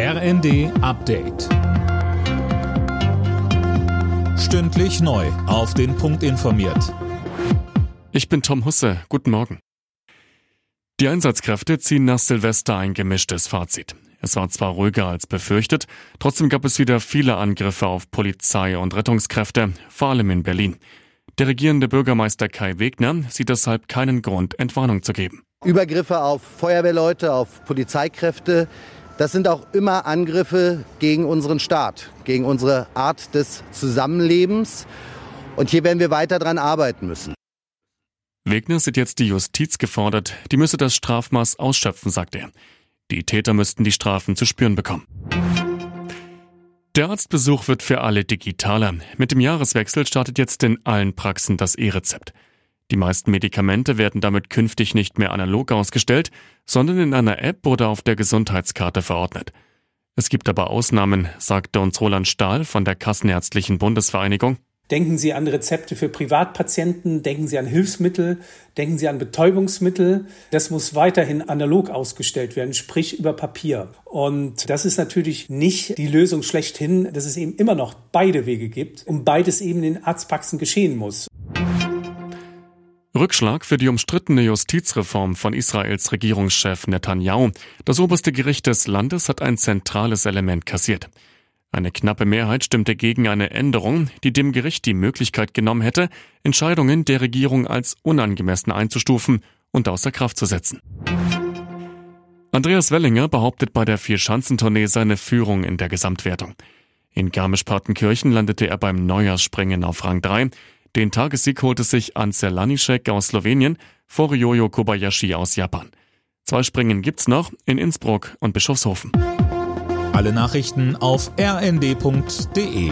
RND Update. Stündlich neu. Auf den Punkt informiert. Ich bin Tom Husse. Guten Morgen. Die Einsatzkräfte ziehen nach Silvester ein gemischtes Fazit. Es war zwar ruhiger als befürchtet, trotzdem gab es wieder viele Angriffe auf Polizei und Rettungskräfte, vor allem in Berlin. Der regierende Bürgermeister Kai Wegner sieht deshalb keinen Grund, Entwarnung zu geben. Übergriffe auf Feuerwehrleute, auf Polizeikräfte, das sind auch immer Angriffe gegen unseren Staat, gegen unsere Art des Zusammenlebens. Und hier werden wir weiter dran arbeiten müssen. Wegner sieht jetzt die Justiz gefordert, die müsse das Strafmaß ausschöpfen, sagt er. Die Täter müssten die Strafen zu spüren bekommen. Der Arztbesuch wird für alle digitaler. Mit dem Jahreswechsel startet jetzt in allen Praxen das E-Rezept. Die meisten Medikamente werden damit künftig nicht mehr analog ausgestellt, sondern in einer App oder auf der Gesundheitskarte verordnet. Es gibt aber Ausnahmen, sagte uns Roland Stahl von der Kassenärztlichen Bundesvereinigung. Denken Sie an Rezepte für Privatpatienten, denken Sie an Hilfsmittel, denken Sie an Betäubungsmittel. Das muss weiterhin analog ausgestellt werden, sprich über Papier. Und das ist natürlich nicht die Lösung schlechthin, dass es eben immer noch beide Wege gibt und beides eben in Arztpraxen geschehen muss. Rückschlag für die umstrittene Justizreform von Israels Regierungschef Netanyahu. Das oberste Gericht des Landes hat ein zentrales Element kassiert. Eine knappe Mehrheit stimmte gegen eine Änderung, die dem Gericht die Möglichkeit genommen hätte, Entscheidungen der Regierung als unangemessen einzustufen und außer Kraft zu setzen. Andreas Wellinger behauptet bei der Vierschanzentournee seine Führung in der Gesamtwertung. In Garmisch-Partenkirchen landete er beim Neujahrsspringen auf Rang 3. Den Tagessieg holte sich Ansel Lanišek aus Slowenien vor Ryoyo Kobayashi aus Japan. Zwei Springen gibt's noch in Innsbruck und Bischofshofen. Alle Nachrichten auf rnd.de